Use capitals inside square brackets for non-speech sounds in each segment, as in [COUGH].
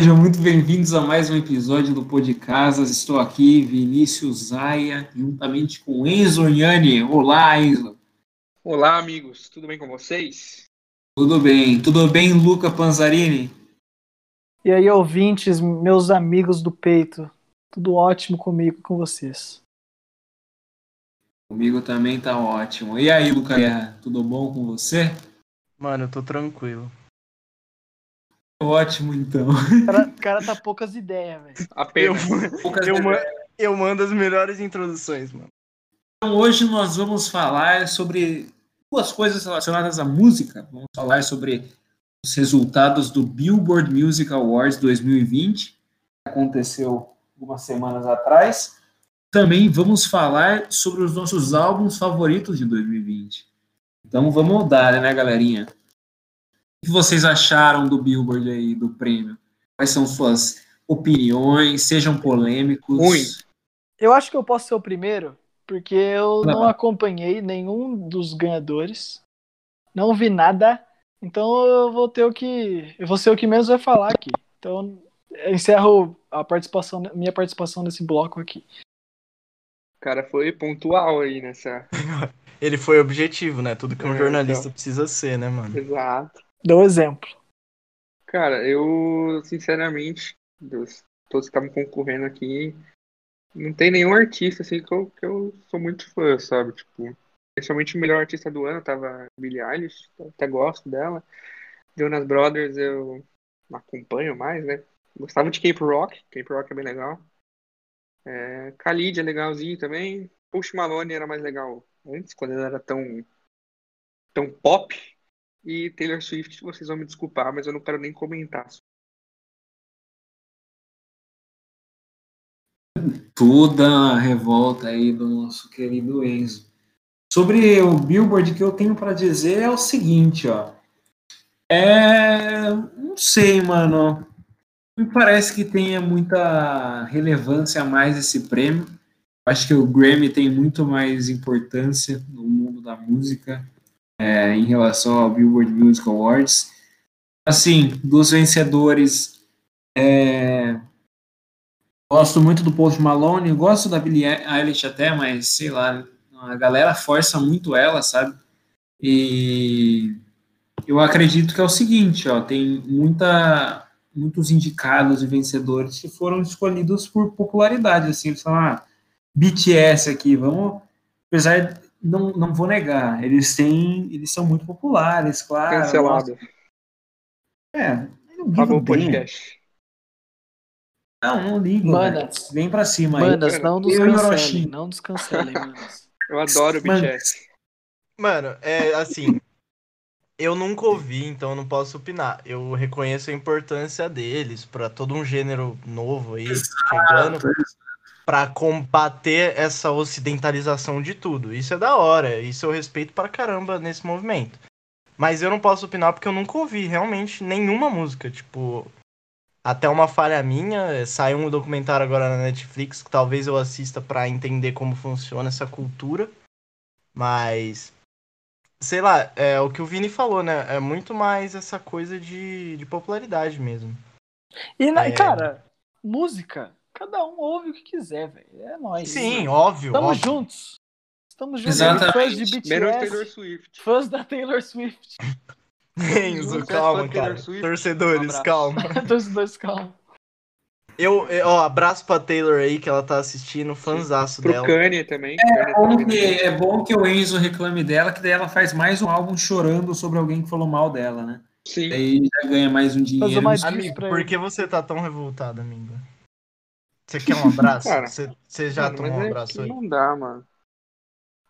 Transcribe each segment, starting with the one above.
Sejam muito bem-vindos a mais um episódio do Pô de Casas. Estou aqui, Vinícius Zaia, juntamente com Enzo Ornani. Olá, Enzo. Olá, amigos. Tudo bem com vocês? Tudo bem. Tudo bem, Luca Panzarini? E aí, ouvintes, meus amigos do peito. Tudo ótimo comigo com vocês. Comigo também tá ótimo. E aí, Luca Guerra, tudo bom com você? Mano, eu tô tranquilo. Ótimo, então. O cara, [LAUGHS] o cara tá poucas ideias, velho. Eu, Apenas. Poucas eu, ideias. eu mando as melhores introduções, mano. Então, hoje nós vamos falar sobre duas coisas relacionadas à música. Vamos falar sobre os resultados do Billboard Music Awards 2020, que aconteceu algumas semanas atrás. Também vamos falar sobre os nossos álbuns favoritos de 2020. Então vamos dar, né, galerinha? O que vocês acharam do Billboard aí, do prêmio? Quais são suas opiniões? Sejam polêmicos. Ruim. Eu acho que eu posso ser o primeiro, porque eu não lá. acompanhei nenhum dos ganhadores. Não vi nada. Então eu vou ter o que. Eu vou ser o que menos vai falar aqui. Então eu encerro a participação, minha participação nesse bloco aqui. O cara foi pontual aí nessa. [LAUGHS] Ele foi objetivo, né? Tudo que um É, jornalista então. precisa ser, né, mano? Exato. Dou exemplo. Cara, eu, sinceramente, dos todos que estavam concorrendo aqui, não tem nenhum artista assim que eu, que eu sou muito fã, sabe? Tipo, principalmente o melhor artista do ano tava Billie Eilish, até gosto dela. Jonas Brothers eu acompanho mais, né? Gostava de Cape Rock, Cape Rock é bem legal. É, Khalid é legalzinho também. Post Malone era mais legal antes, quando ele era tão, tão pop. E Taylor Swift, vocês vão me desculpar, mas eu não quero nem comentar. toda a revolta aí do nosso querido Enzo. Sobre o Billboard, que eu tenho para dizer é o seguinte, ó. É, não sei, mano. Me parece que tenha muita relevância a mais esse prêmio. Acho que o Grammy tem muito mais importância no mundo da música é, em relação ao Billboard Music Awards. Assim, dos vencedores, é, Gosto muito do Post Malone, gosto da Billie Eilish até, mas sei lá, a galera força muito ela, sabe? E eu acredito que é o seguinte, ó, tem muita, muitos indicados e vencedores que foram escolhidos por popularidade, assim, eles falam, ah, BTS aqui, vamos, apesar, não, não vou negar, eles têm, eles são muito populares, claro. Cancelado. É, eu não Acabou o bem. podcast. Não, não ligo, Manas. Vem pra cima aí. Manas, não nos Eu cancelem. Não nos cancelem, manas. Eu adoro o Mano. BTS. Mano, é assim. Eu nunca ouvi, então eu não posso opinar. Eu reconheço a importância deles pra todo um gênero novo aí chegando pra combater essa ocidentalização de tudo. Isso é da hora, isso eu respeito pra caramba nesse movimento. Mas eu não posso opinar porque eu nunca ouvi realmente nenhuma música, tipo, até uma falha minha, saiu um documentário agora na Netflix que talvez eu assista pra entender como funciona essa cultura. Mas sei lá, é o que o Vini falou, né? É muito mais essa coisa de, de popularidade mesmo. E, na- É. cara, música, cada um ouve o que quiser, velho. É nóis. Sim, óbvio. Estamos óbvio. juntos. Estamos juntos. Exatamente. Fãs de Menos BTS, Taylor Swift. fãs da Taylor Swift. Enzo, é calma, cara. Swift. Um Torcedores, abraço. calma. [LAUGHS] Torcedores, calma. Eu, eu- ó, abraço pra Taylor aí, que ela tá assistindo, fanzaço Pro dela. Kanye também. Kanye bom também. que, é bom que o Enzo reclame dela, que daí ela faz mais um álbum chorando sobre alguém que falou mal dela, né? Sim. Daí já ganha mais um dinheiro. mais- Amigo, por que você tá tão revoltado, amigo? Você quer um abraço? Cara, Você, você já Mano, tomou um é abraço aí? Não dá, mano.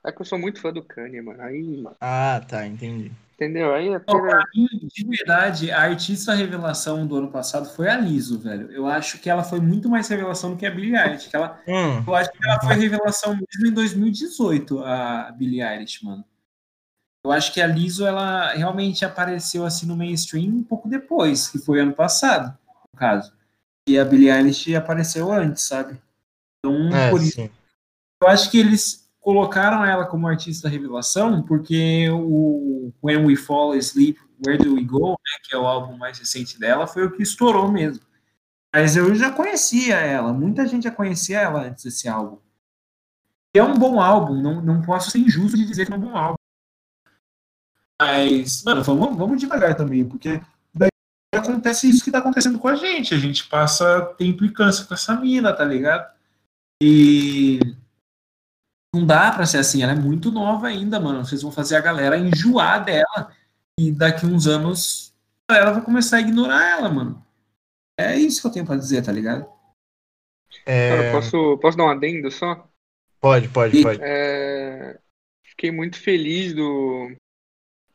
É que eu sou muito fã do Kanye, mano. Aí, mano. Ah, tá, entendi. Entendeu? Aí é Não, mim, de verdade, a artista revelação do ano passado foi a Liso, velho. Eu acho que ela foi muito mais revelação do que a Billie Eilish. Que ela, Hum, eu acho que ela foi revelação mesmo em 2018, a Billie Eilish, mano. Eu acho que a Liso, ela realmente apareceu assim no mainstream um pouco depois, que foi ano passado, no caso. E a Billie Eilish apareceu antes, sabe? Então, é, por isso sim. eu acho que eles colocaram ela como artista revelação porque o When We Fall Asleep, Where Do We Go, né, que é o álbum mais recente dela, foi o que estourou mesmo. Mas eu já conhecia ela, muita gente já conhecia ela antes desse álbum. É um bom álbum, não, não posso ser injusto de dizer que é um bom álbum. Mas, mano, vamos, vamos devagar também, porque acontece isso que tá acontecendo com a gente. A gente passa ter implicância com essa mina, tá ligado? E não dá pra ser assim, ela é muito nova ainda, mano. Vocês vão fazer a galera enjoar dela e daqui uns anos ela vai começar a ignorar ela, mano. É isso que eu tenho pra dizer, tá ligado? É... Cara, posso, posso dar um adendo só? Pode, pode, pode. É... Fiquei muito feliz do,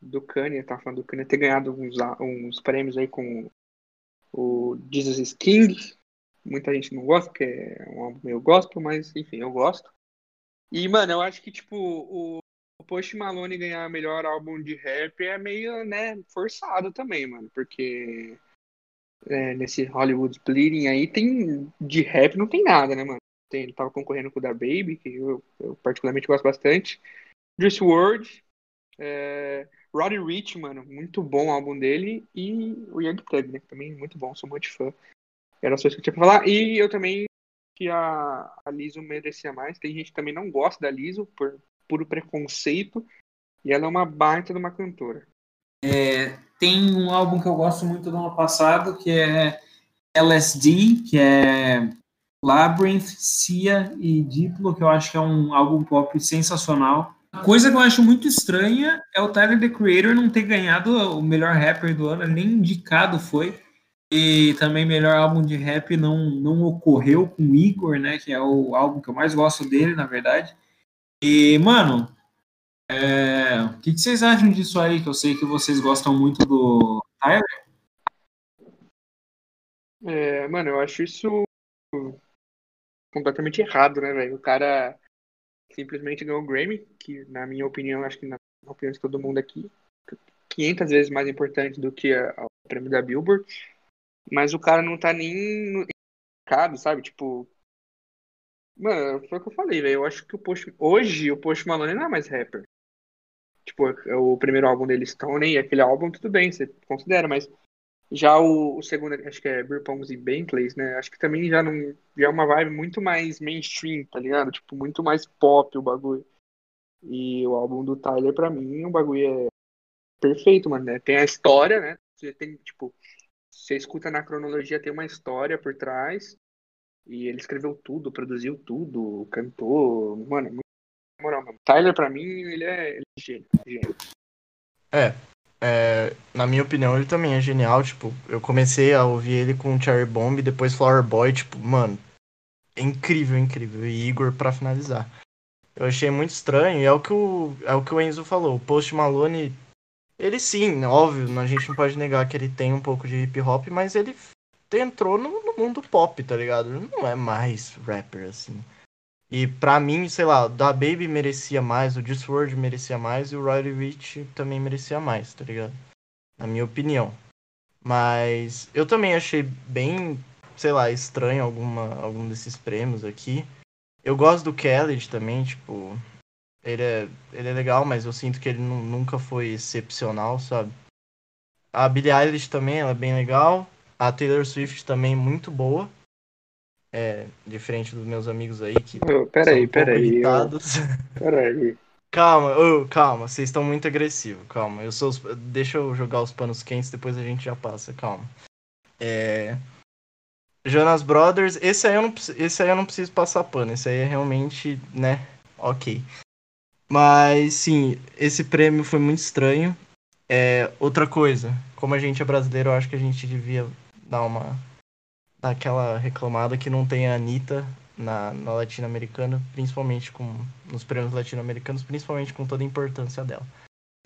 do Kanye, tá falando do Kanye ter ganhado uns, uns prêmios aí com o Jesus is King. Muita gente não gosta, porque é um álbum meio gospel, mas enfim, eu gosto. E, mano, eu acho que, tipo, o, Post Malone ganhar melhor álbum de rap é meio, né, forçado também, mano, porque é, nesse Hollywood Bleeding aí tem de rap não tem nada, né, mano? Tem, ele tava concorrendo com o da Baby, que eu, eu particularmente gosto bastante. Juice WRLD, é, Roddy Rich, mano, muito bom o álbum dele. E o Young Thug, né? Também muito bom, sou muito fã. Era só isso que eu tinha pra falar. E eu também que a, a Liso merecia mais. Tem gente que também não gosta da Liso por puro preconceito. E ela é uma baita de uma cantora. É, tem um álbum que eu gosto muito do ano passado, que é LSD, que é Labyrinth, Cia e Diplo, que eu acho que é um álbum pop sensacional. Coisa que eu acho muito estranha é o Tyler, The Creator, não ter ganhado o melhor rapper do ano, nem indicado foi. E também melhor álbum de rap não, não ocorreu com Igor, né? Que é o álbum que eu mais gosto dele, na verdade. E, mano, é, o que, que, vocês acham disso aí? Que eu sei que vocês gostam muito do Tyler. É, mano, eu acho isso completamente errado, né, velho? O cara simplesmente ganhou o Grammy, que na minha opinião, acho que na opinião de todo mundo aqui, 500 vezes mais importante do que o prêmio da Billboard. Mas o cara não tá nem no mercado, sabe? Tipo. Mano, foi o que eu falei, velho. Eu acho que o Post. Hoje o Post Malone não é mais rapper. Tipo, o primeiro álbum dele, Stone, aquele álbum, tudo bem, você considera, mas já o, o segundo, acho que é Beer Pongs e Bentleys, né? Acho que também já não. Já é uma vibe muito mais mainstream, tá ligado? Tipo, muito mais pop o bagulho. E o álbum do Tyler, pra mim, o bagulho é perfeito, mano, né? Tem a história, né? Você tem, tipo, você escuta na cronologia, tem uma história por trás. E ele escreveu tudo, produziu tudo, cantou. Mano, muito moral mesmo. Tyler, pra mim, ele é, ele é gênio, gênio. É, é, na minha opinião, ele também é genial. Tipo, eu comecei a ouvir ele com Cherry Bomb, depois Flower Boy, tipo, mano, é incrível, incrível. E Igor para finalizar. Eu achei muito estranho, e é o que o, é o que o Enzo falou. O Post Malone, ele sim, óbvio, a gente não pode negar que ele tem um pouco de hip hop, mas ele entrou no, no mundo pop, tá ligado? Ele não é mais rapper, assim. E pra mim, sei lá, da Baby merecia mais, o Discord merecia mais e o Riley Rich também merecia mais, tá ligado? Na minha opinião. Mas eu também achei bem, sei lá, estranho alguma, algum desses prêmios aqui. Eu gosto do Kelly também, tipo, ele é, ele é legal, mas eu sinto que ele nunca foi excepcional, sabe? A Billie Eilish também, ela é bem legal. A Taylor Swift também muito boa. É, diferente dos meus amigos aí que oh, peraí, são peraí. [LAUGHS] Peraí. calma, oh, calma, vocês estão muito agressivos, calma. Eu sou os... Deixa eu jogar os panos quentes, depois a gente já passa, calma. É... Jonas Brothers, esse aí, eu não, esse aí eu não preciso passar pano, esse aí é realmente, né, ok. Mas, sim, esse prêmio foi muito estranho. É, outra coisa, como a gente é brasileiro, eu acho que a gente devia dar uma aquela reclamada que não tem a Anitta na, na latino-americana, principalmente com nos prêmios latino-americanos, principalmente com toda a importância dela.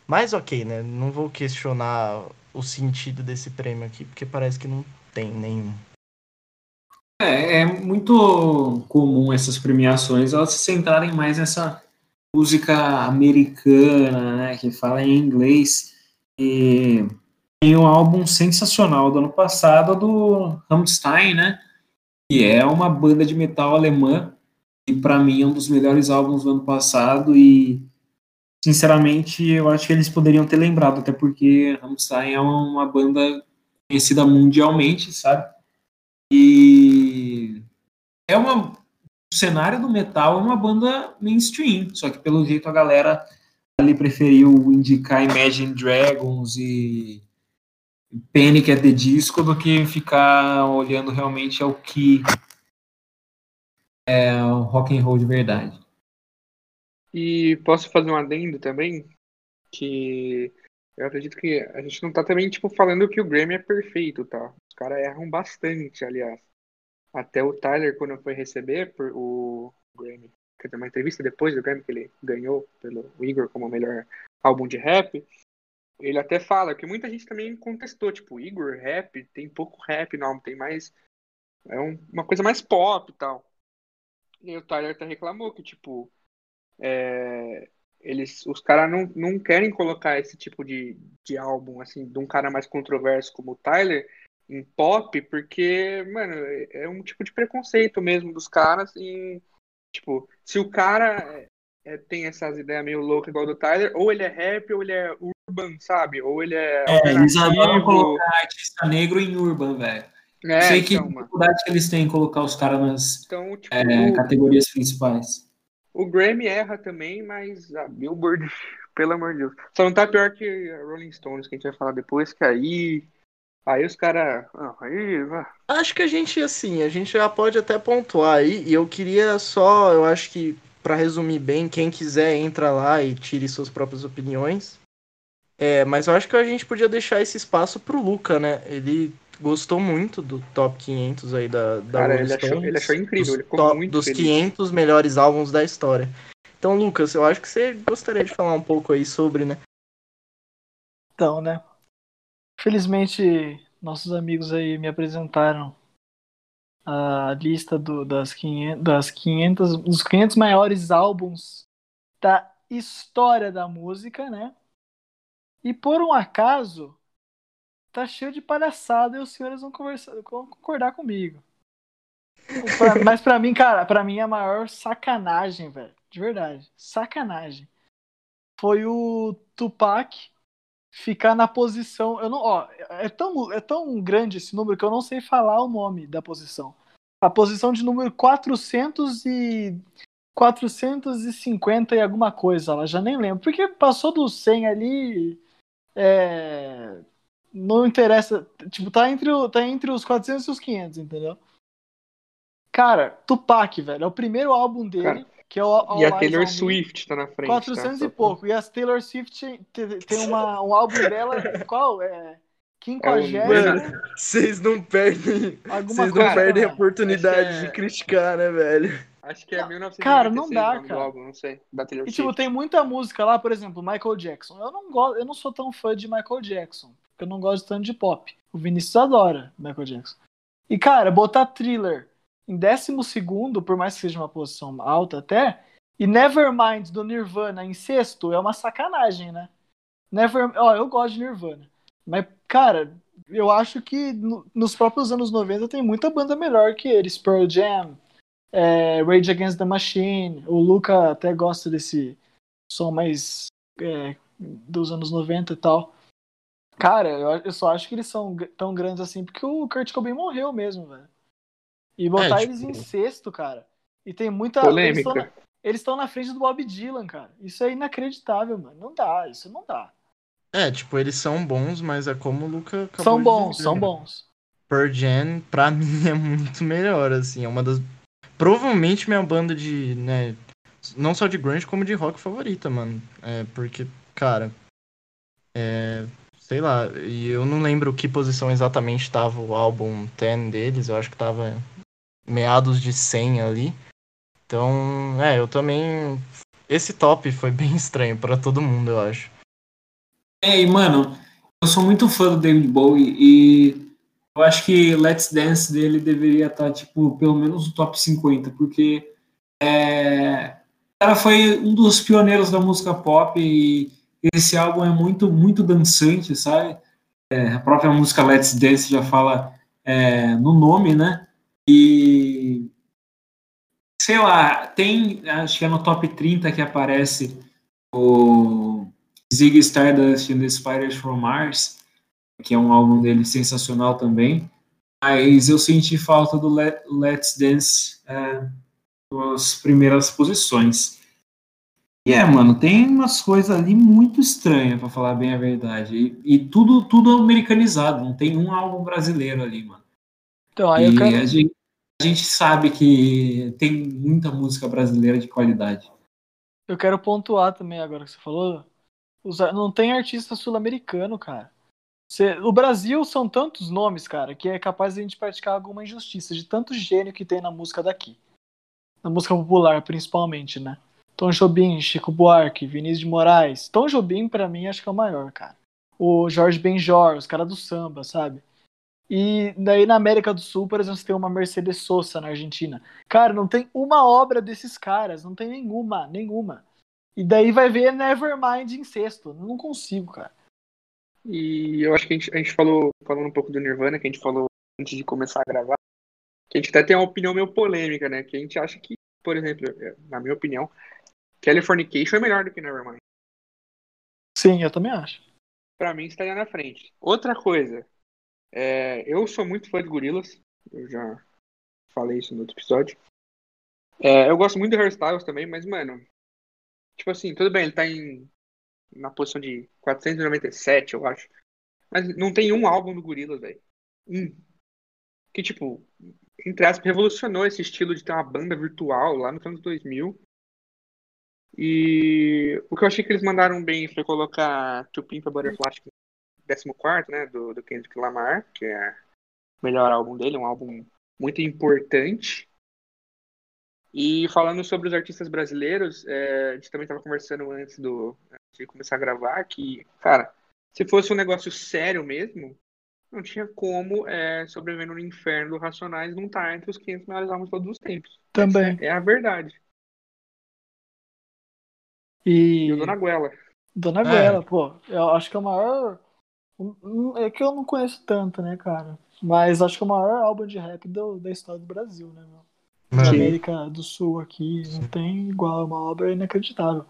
Mas ok, né? Não vou questionar o sentido desse prêmio aqui, porque parece que não tem nenhum. É, é muito comum essas premiações elas se centrarem mais nessa música americana, né, que fala em inglês. E tem um álbum sensacional do ano passado do Rammstein, né? Que é uma banda de metal alemã e para mim é um dos melhores álbuns do ano passado e sinceramente eu acho que eles poderiam ter lembrado, até porque Rammstein é uma banda conhecida mundialmente, sabe? E é uma. O cenário do metal é uma banda mainstream, só que pelo jeito a galera ali preferiu indicar Imagine Dragons e Panic at the Disco do que ficar olhando realmente ao que é o rock and roll de verdade. E posso fazer um adendo também? Que eu acredito que a gente não tá também, tipo, falando que o Grammy é perfeito, tá? Os caras erram bastante, aliás. Até o Tyler, quando foi receber por o Grammy, quer dizer, uma entrevista depois do Grammy que ele ganhou pelo Igor como melhor álbum de rap, ele até fala que muita gente também contestou, tipo, Igor, rap, tem pouco rap álbum, tem mais. É um, uma coisa mais pop e tal. E o Tyler até reclamou que, tipo, é, eles, os caras não, não querem colocar esse tipo de, de álbum, assim, de um cara mais controverso como o Tyler em pop, porque, mano, é um tipo de preconceito mesmo dos caras e, tipo, se o cara é, tem essas ideias meio loucas igual do Tyler, ou ele é rap ou ele é urban, sabe? Ou ele é. É, eles adoram colocar artista negro em urban, velho. É, Sei que então, dificuldade que eles têm em colocar os caras nas então, tipo, é, categorias principais. O Grammy erra também, mas a Billboard, [LAUGHS] pelo amor de Deus. Só não tá pior que a Rolling Stones, que a gente vai falar depois, que aí. Aí os caras. Ah, aí. Acho que a gente, assim, a gente já pode até pontuar aí. E eu queria só, eu acho que, para resumir bem, quem quiser entra lá e tire suas próprias opiniões. É, mas eu acho que a gente podia deixar esse espaço pro Luca, né? Ele gostou muito do top 500 aí da, da Cara, ele achou, ele achou, incrível, dos, top, dos 500 melhores álbuns da história. Então, Lucas, eu acho que você gostaria de falar um pouco aí sobre, né? Então, né? Felizmente, nossos amigos aí me apresentaram a lista do, das, 500, das 500, dos 500 maiores álbuns da história da música, né? E por um acaso, tá cheio de palhaçada e os senhores vão, conversar, vão concordar comigo. [LAUGHS] Mas pra mim, cara, pra mim é a maior sacanagem, velho. De verdade. Sacanagem. Foi o Tupac ficar na posição. Eu não, ó, é tão, é tão grande esse número que eu não sei falar o nome da posição. A posição de número 400 e 450 e alguma coisa, ela já nem lembro. Porque passou do 100 ali. É, não interessa. Tipo, tá entre, o, tá entre os 400 e os 500, entendeu? Cara, Tupac, velho, é o primeiro álbum dele. Cara, que é o All e a Taylor Swift tá na frente. 400 tá? e pouco. E a Taylor Swift tem uma, um álbum dela. Qual? É. Quinquagésimo. É vocês não perdem. Vocês não perdem a oportunidade é... de criticar, né, velho? Acho que é 1996. Cara, não dá, cara. Álbum, não sei. Da Taylor e tipo, tem muita música lá, por exemplo, Michael Jackson. Eu não gosto, eu não sou tão fã de Michael Jackson porque eu não gosto tanto de pop. O Vinícius adora Michael Jackson. E, cara, botar thriller em décimo segundo, por mais que seja uma posição alta até, e Nevermind do Nirvana em sexto é uma sacanagem, né? Never, ó, eu gosto de Nirvana. Mas, cara, eu acho que no, nos próprios anos 90 tem muita banda melhor que eles. Pearl Jam, é, Rage Against the Machine. O Luca até gosta desse som mais é, dos anos 90 e tal. Cara, eu, eu só acho que eles são tão grandes assim porque o Kurt Cobain morreu mesmo, velho. E botar é, tipo... eles em sexto, cara. E tem muita. Polêmica. Eles estão na, na frente do Bob Dylan, cara. Isso é inacreditável, mano. Não dá, isso não dá. É, tipo, eles são bons, mas é como o Luca acabou São bons, dizer, são bons. Per Jam, pra [LAUGHS] mim, é muito melhor, assim. É uma das. Provavelmente minha banda de, né. Não só de grunge, como de rock favorita, mano. É, porque, cara. É, sei lá, e eu não lembro que posição exatamente estava o álbum 10 deles, eu acho que estava meados de 100 ali. Então, é, eu também. Esse top foi bem estranho para todo mundo, eu acho. É, e mano, eu sou muito fã do David Bowie e eu acho que Let's Dance dele deveria estar, tipo, pelo menos no top 50, porque é, o cara foi um dos pioneiros da música pop e esse álbum é muito, muito dançante, sabe? É, a própria música Let's Dance já fala é, no nome, né? E sei lá, tem, acho que é no top 30 que aparece o Ziggy Stardust and the Spiders from Mars, que é um álbum dele sensacional também. Mas eu senti falta do Let, Let's Dance é, nas primeiras posições. E é, mano, tem umas coisas ali muito estranhas, para falar bem a verdade. E, e, tudo, tudo americanizado, não tem um álbum brasileiro ali, mano. Então, aí eu quero... a, gente, a gente sabe que tem muita música brasileira de qualidade. Eu quero pontuar também agora que você falou. Não tem artista sul-americano, cara. O Brasil são tantos nomes, cara, que é capaz de a gente praticar alguma injustiça de tanto gênio que tem na música daqui. Na música popular, principalmente, né? Tom Jobim, Chico Buarque, Vinícius de Moraes. Tom Jobim, para mim, acho que é o maior, cara. O Jorge Benjor, os caras do samba, sabe? E daí na América do Sul, por exemplo, você tem uma Mercedes Sosa na Argentina. Cara, não tem uma obra desses caras, não tem nenhuma, nenhuma. E daí vai ver Nevermind em sexto. Não consigo, cara. E eu acho que a gente, a gente falou, falando um pouco do Nirvana, que a gente falou antes de começar a gravar, que a gente até tem uma opinião meio polêmica, né? Que a gente acha que, por exemplo, na minha opinião, Californication é melhor do que Nevermind. Sim, eu também acho. Pra mim estaria na frente. Outra coisa, é, eu sou muito fã de gorilas, eu já falei isso no outro episódio. É, eu gosto muito de hairstyles também, mas, mano, tipo assim, tudo bem, ele tá em na posição de 497, eu acho. Mas não tem um álbum do Gorillaz, velho. Um. Que, tipo, entre aspas, revolucionou esse estilo de ter uma banda virtual lá nos anos 2000. E o que eu achei que eles mandaram bem foi colocar To Pimp a Butterfly, 14, né, do, do Kendrick Lamar, que é o melhor álbum dele, um álbum muito importante. E falando sobre os artistas brasileiros, é, a gente também estava conversando antes do, de começar a gravar que, cara, se fosse um negócio sério mesmo, não tinha como é, sobreviver no inferno do Racionais não estar tá entre os 500 melhores álbuns de todos os tempos. Também. Essa é a verdade. E... e o Dona Guela. Dona Guela, é. pô, eu acho que é o maior. É que eu não conheço tanto, né, cara? Mas acho que é o maior álbum de rap do, da história do Brasil, né, meu? Da América do Sul aqui, não tem igual, é uma obra inacreditável.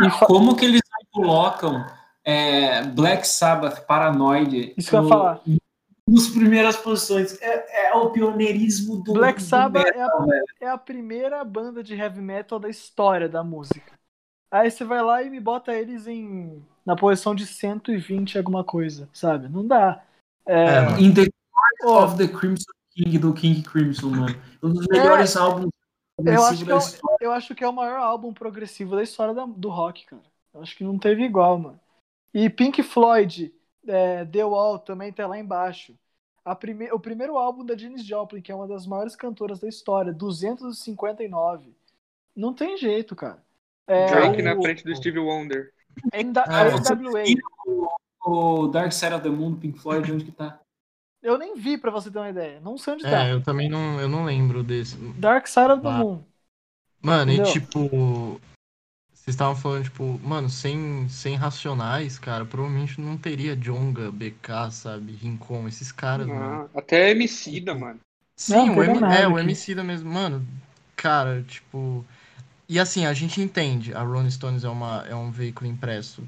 E como que eles colocam é, Black Sabbath Paranoid Isso que eu ia falar. Nos primeiras posições. É, é, o pioneirismo do Black do Sabbath metal, é, a, é a primeira banda de heavy metal da história da música. Aí você vai lá e me bota eles em na posição de 120 alguma coisa, sabe? Não dá. É, é In the Court of the Crimson King do King Crimson, mano. Um dos melhores é, álbuns eu acho, que é, eu acho que é o maior álbum progressivo da história da, do rock, cara. Acho que não teve igual, mano. E Pink Floyd, é, The Wall, também tá lá embaixo. Prime... O primeiro álbum da Janis Joplin, que é uma das maiores cantoras da história, 259. Não tem jeito, cara. É, Drake o... na frente do Steve Wonder. Ainda, ah, NWA. O Dark Side of the Moon, Pink Floyd, onde que tá? Eu nem vi, pra você ter uma ideia. Não sei onde é, tá. eu também não, eu não lembro desse. Dark Side of the ah. Moon. Mano, Entendeu? e tipo, vocês estavam falando, tipo, mano, sem, sem racionais, cara, provavelmente não teria Jonga, BK, sabe, Rincon, esses caras, não, mano. Até Emicida, mano. Sim, não, o M, é, o Emicida mesmo, mano, cara, tipo... E assim, a gente entende, a Rolling Stones é, uma, é um veículo impresso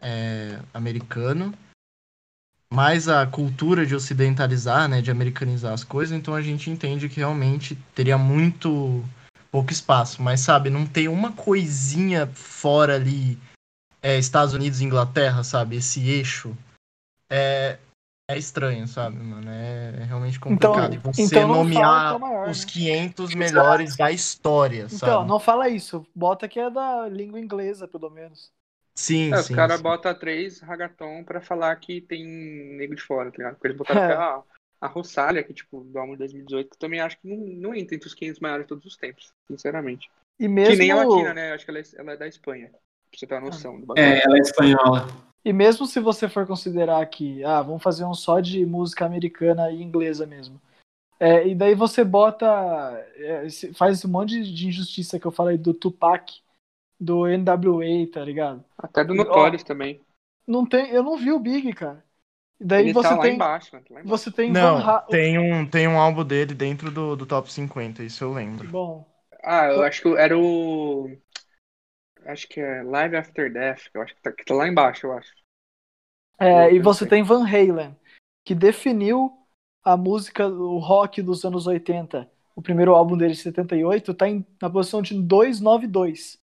é, americano, mas a cultura de ocidentalizar, né, de americanizar as coisas, então a gente entende que realmente teria muito pouco espaço. Mas, sabe, não tem uma coisinha fora ali, é, Estados Unidos e Inglaterra, sabe? Esse eixo. É, é estranho, sabe, mano? É, é realmente complicado. Então, você então nomear é maior, os né? 500 melhores da história, então, sabe? Então, não fala isso. Bota que é da língua inglesa, pelo menos. Sim, é, sim. Os caras sim. botam três ragaton pra falar que tem nego de fora, tá ligado? Porque eles botaram é. até a Rosália, que, tipo, do álbum de 2018, que também acho que não, não entra entre os 500 maiores de todos os tempos, sinceramente. E mesmo... Que nem a Latina, né? Acho que ela é, ela é da Espanha, pra você ter uma noção. Do é, ela é espanhola. E mesmo se você for considerar que, ah, vamos fazer um só de música americana e inglesa mesmo. É, e daí você bota, é, faz um monte de injustiça que eu falei do Tupac, do NWA, tá ligado? Até do Notorious também. Não tem, eu não vi o Big, cara. Daí Ele você tá lá tem, embaixo, tá lá embaixo. Você tem Não, Van tem um, tem um álbum dele dentro do, do top 50, isso eu lembro. Bom. Ah, eu acho que era o. Acho que é Live After Death, que eu acho que tá, que tá lá embaixo, eu acho. É, e você tem Van Halen, que definiu a música, o rock dos anos 80, o primeiro álbum dele, 78, tá em, na posição de 292.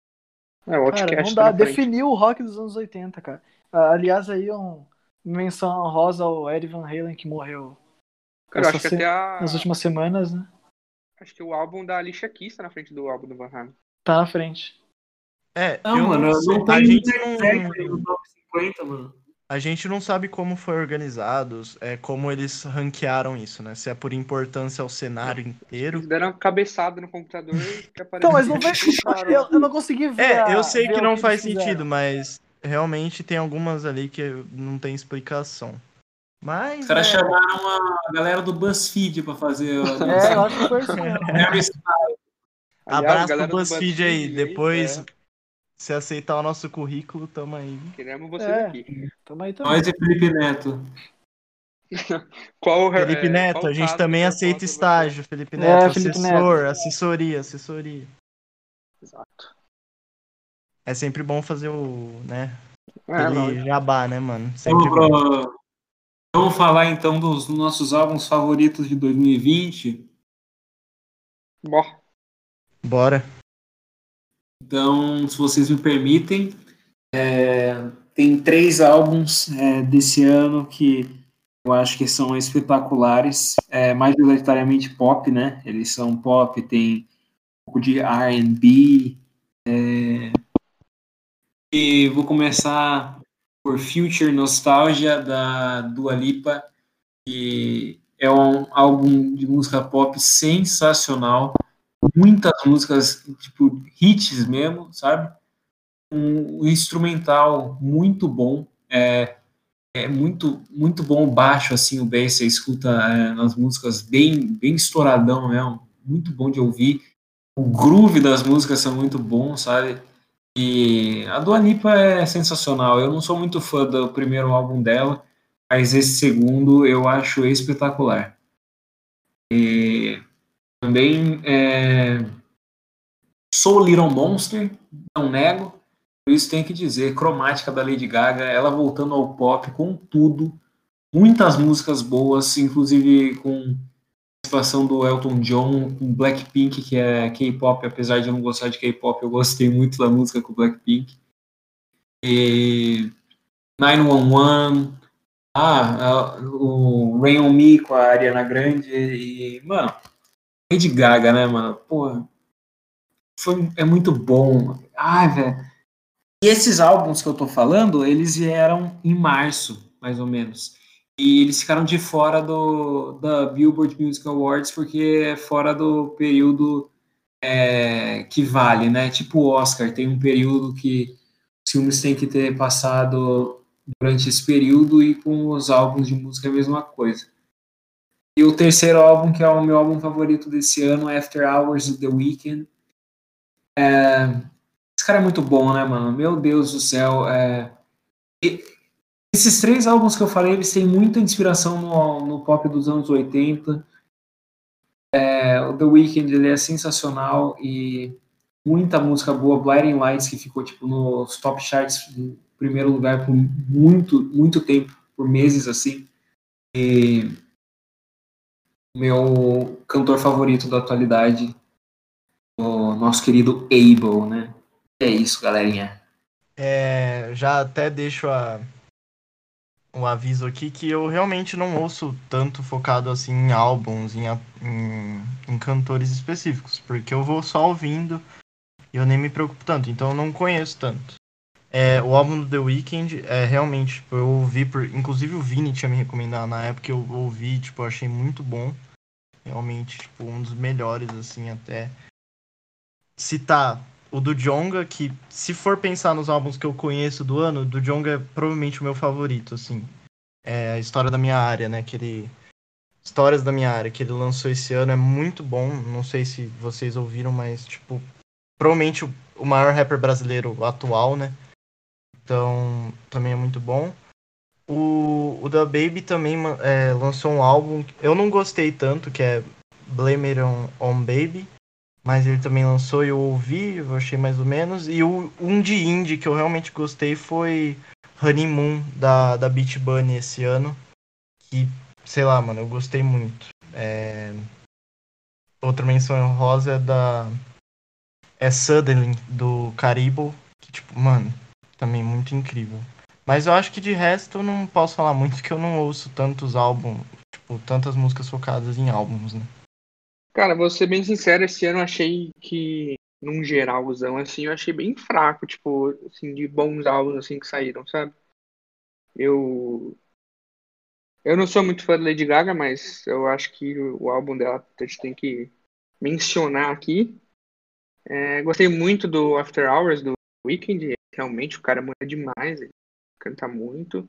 É, o Cara, Outcast não tá dá, frente. definiu o rock dos anos 80, cara. Ah, Aliás, aí um menção honrosa ao Eddie Van Halen, que morreu Cara, acho que se- até a... nas últimas semanas, né? Acho que o álbum da Alicia Keys tá na frente do álbum do Van Halen. Tá na frente. É, Não, eu mano, sei. não tem a gente não, no top 50, mano. a gente não sabe como foi organizado, é, como eles ranquearam isso, né? Se é por importância ao cenário inteiro. Eles deram uma cabeçada no computador e [LAUGHS] que apareceu. Então, mas não vem. Eu, eu não consegui ver. É, a- eu sei que não faz fizeram. sentido, mas realmente tem algumas ali que não tem explicação. Mas. Os caras é, chamaram a galera do BuzzFeed pra fazer. o- É, eu acho que foi [LAUGHS] Aliás, abraço pro do BuzzFeed aí. BuzzFeed, Depois, é, se aceitar o nosso currículo, tamo aí. queremos vocês É. aqui. Tamo aí também. Nós e Felipe Neto. [LAUGHS] Qual, Felipe é, Neto, qual a gente também aceita você- estágio, Felipe É, Neto. Felipe assessor, assessoria, assessoria. É sempre bom fazer o, né, É, aquele lógico. jabá, né, mano? Sempre Vamos, bom. Vamos falar então dos nossos álbuns favoritos de 2020. Bom, Bora. Então, se vocês me permitem, é, tem três álbuns é, desse ano que eu acho que são espetaculares, é, majoritariamente pop, né? Eles são pop, tem um pouco de R&B. é, e vou começar por Future Nostalgia, da Dua Lipa, que é um álbum de música pop sensacional muitas músicas, tipo, hits mesmo, sabe? Um, um instrumental muito bom, é, é muito, muito bom o baixo, assim, o bass, você escuta é, nas músicas bem, bem estouradão mesmo, muito bom de ouvir. O groove das músicas são muito bons, sabe? E a Dua Lipa é sensacional. Eu não sou muito fã do primeiro álbum dela, mas esse segundo eu acho espetacular. E também é, sou Little Monster, não nego. Isso tem que dizer, cromática da Lady Gaga, ela voltando ao pop com tudo, muitas músicas boas, inclusive com participação do Elton John, com Blackpink, que é K-pop, apesar de eu não gostar de K-pop, eu gostei muito da música com Blackpink. E 911, ah, o Rain on Me com a Ariana Grande e, mano, Lady Gaga, né, mano? Porra, foi, é muito bom. Ai, velho. E esses álbuns que eu tô falando, eles vieram em março, mais ou menos. E eles ficaram de fora do da Billboard Music Awards porque é fora do período é, que vale, né? Tipo o Oscar, tem um período que os filmes têm que ter passado durante esse período e com os álbuns de música é a mesma coisa. E o terceiro álbum, que é o meu álbum favorito desse ano, After Hours do The Weeknd. É... Esse cara é muito bom, né, mano? Meu Deus do céu. É... Esses três álbuns que eu falei, eles têm muita inspiração no, no pop dos anos 80. É... O The Weeknd, ele é sensacional e muita música boa. Blinding Lights, que ficou, tipo, nos top charts em primeiro lugar por muito, muito tempo, por meses, assim. E meu cantor favorito da atualidade, o nosso querido Abel, né? É isso, galerinha. É, já até deixo a, um aviso aqui que eu realmente não ouço tanto focado assim em álbuns, em, em, em cantores específicos, porque eu vou só ouvindo e eu nem me preocupo tanto, então eu não conheço tanto. É, o álbum do The Weeknd é realmente, tipo, eu ouvi por. Inclusive o Vini tinha me recomendado na época, eu ouvi, tipo, eu achei muito bom. Realmente, tipo, um dos melhores, assim, até. Citar o do Jonga, que se for pensar nos álbuns que eu conheço do ano, do Jonga é provavelmente o meu favorito, assim. É a história da minha área, né? Que ele. Histórias da minha área, que ele lançou esse ano, é muito bom. Não sei se vocês ouviram, mas, tipo, provavelmente o, maior rapper brasileiro atual, né? Então, também é muito bom. O, o da Baby também é, lançou um álbum. Eu não gostei tanto, que é Blame It on, on Baby. Mas ele também lançou e eu ouvi, eu achei mais ou menos. E o, um de indie que eu realmente gostei foi Honeymoon, da, da Beach Bunny esse ano. Que, sei lá, mano, eu gostei muito. É... Outra menção rosa é da. É Suddenly, do Caribou. Que, tipo, mano, também muito incrível. Mas eu acho que de resto eu não posso falar muito, porque eu não ouço tantos álbuns, tipo, tantas músicas focadas em álbuns, né? Cara, vou ser bem sincero, esse ano eu achei que, num geralzão, assim, eu achei bem fraco, tipo, assim, de bons álbuns, assim, que saíram, sabe? Eu... Eu não sou muito fã da Lady Gaga, mas eu acho que o álbum dela a gente tem que mencionar aqui. É, gostei muito do After Hours, do Weekend, realmente o cara manda demais, ele canta muito.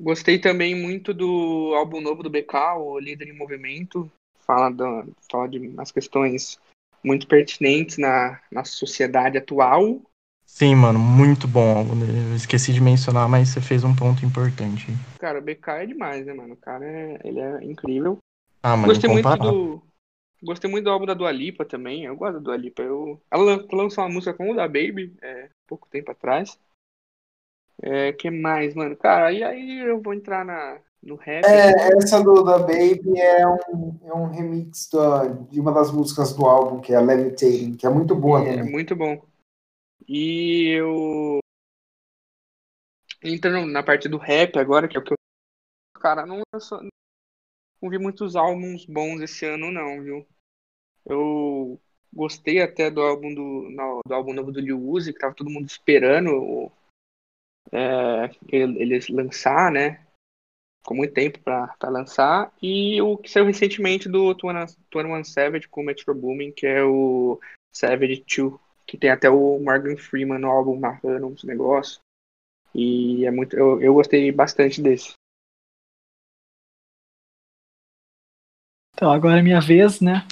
Gostei também muito do álbum novo do BK, o Líder em Movimento, fala, do, fala de umas questões muito pertinentes na, na sociedade atual. Sim, mano, muito bom. Eu esqueci de mencionar, mas você fez um ponto importante. Cara, o BK é demais, né, mano? O cara é, ele é incrível. Ah, mano, Gostei muito do. Gostei muito do álbum da Dua Lipa também. Eu gosto da Dua Lipa. Eu... Ela lançou uma música com o da Baby é, pouco tempo atrás. É, que mais, mano? Cara, e aí eu vou entrar na, no rap. É, essa do da Baby é um, é um remix da, de uma das músicas do álbum, que é Levitating, que é muito boa É também. muito bom. E eu. Entrando na parte do rap agora, que é o que eu. Cara, não, lançou- não vi muitos álbuns bons esse ano, não, viu? Eu gostei até do álbum do, do álbum novo do Lil Uzi, que tava todo mundo esperando o- é, ele- eles lançar, né? Ficou muito tempo pra lançar. E o que saiu recentemente do 21 Savage com Metro Boomin, que é o Savage 2 que tem até o Morgan Freeman no álbum narrando uns negócios. E é muito, eu, eu gostei bastante desse. Então, agora é minha vez, né?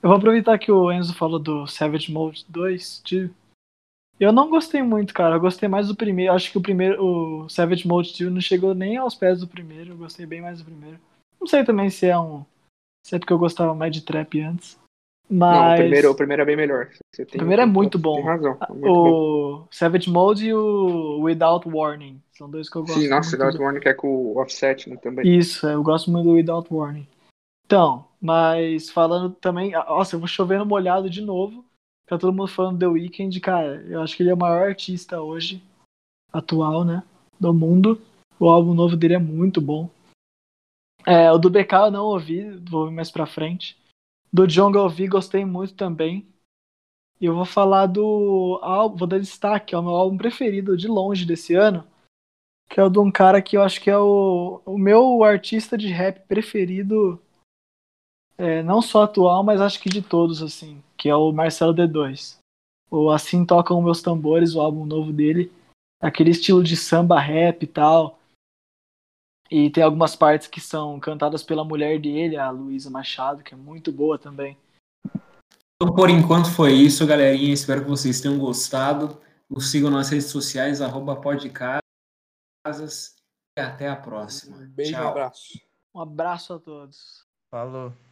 Eu vou aproveitar que o Enzo falou do Savage Mode 2, tio. Eu não gostei muito, cara. Eu gostei mais do primeiro. Acho que o primeiro, o Savage Mode 2 não chegou nem aos pés do primeiro. Eu gostei bem mais do primeiro. Não sei também se é um. Se é porque eu gostava mais de trap antes. Mas. Não, o primeiro, o primeiro é bem melhor. O primeiro é muito bom. Tem razão. é muito bom. o Savage Mode e o Without Warning. São dois que eu gosto Sim, nossa. Without Warning que é com o Offset né, também. Isso, eu gosto muito do Without Warning. Então, mas falando também. ah, Nossa, eu vou chover no molhado de novo. Tá todo mundo falando The Weeknd, cara. Eu acho que ele é o maior artista hoje, atual, né? Do mundo. O álbum novo dele é muito bom. É, o do BK eu não ouvi, vou ouvir mais pra frente. Do Jonga eu ouvi, gostei muito também. E eu vou falar do álbum, vou dar destaque, é o meu álbum preferido de longe desse ano que é o de um cara que eu acho que é o, o meu artista de rap preferido, é, não só atual, mas acho que de todos, assim, que é o Marcelo D2. O Assim Tocam Meus Tambores, o álbum novo dele, aquele estilo de samba rap e tal. E tem algumas partes que são cantadas pela mulher dele, a Luísa Machado, que é muito boa também. Então, por enquanto foi isso, galerinha. Espero que vocês tenham gostado. Nos sigam nas redes sociais, arroba podcasas. E até a próxima. Um beijo, um Tchau. abraço. Um abraço a todos. Falou.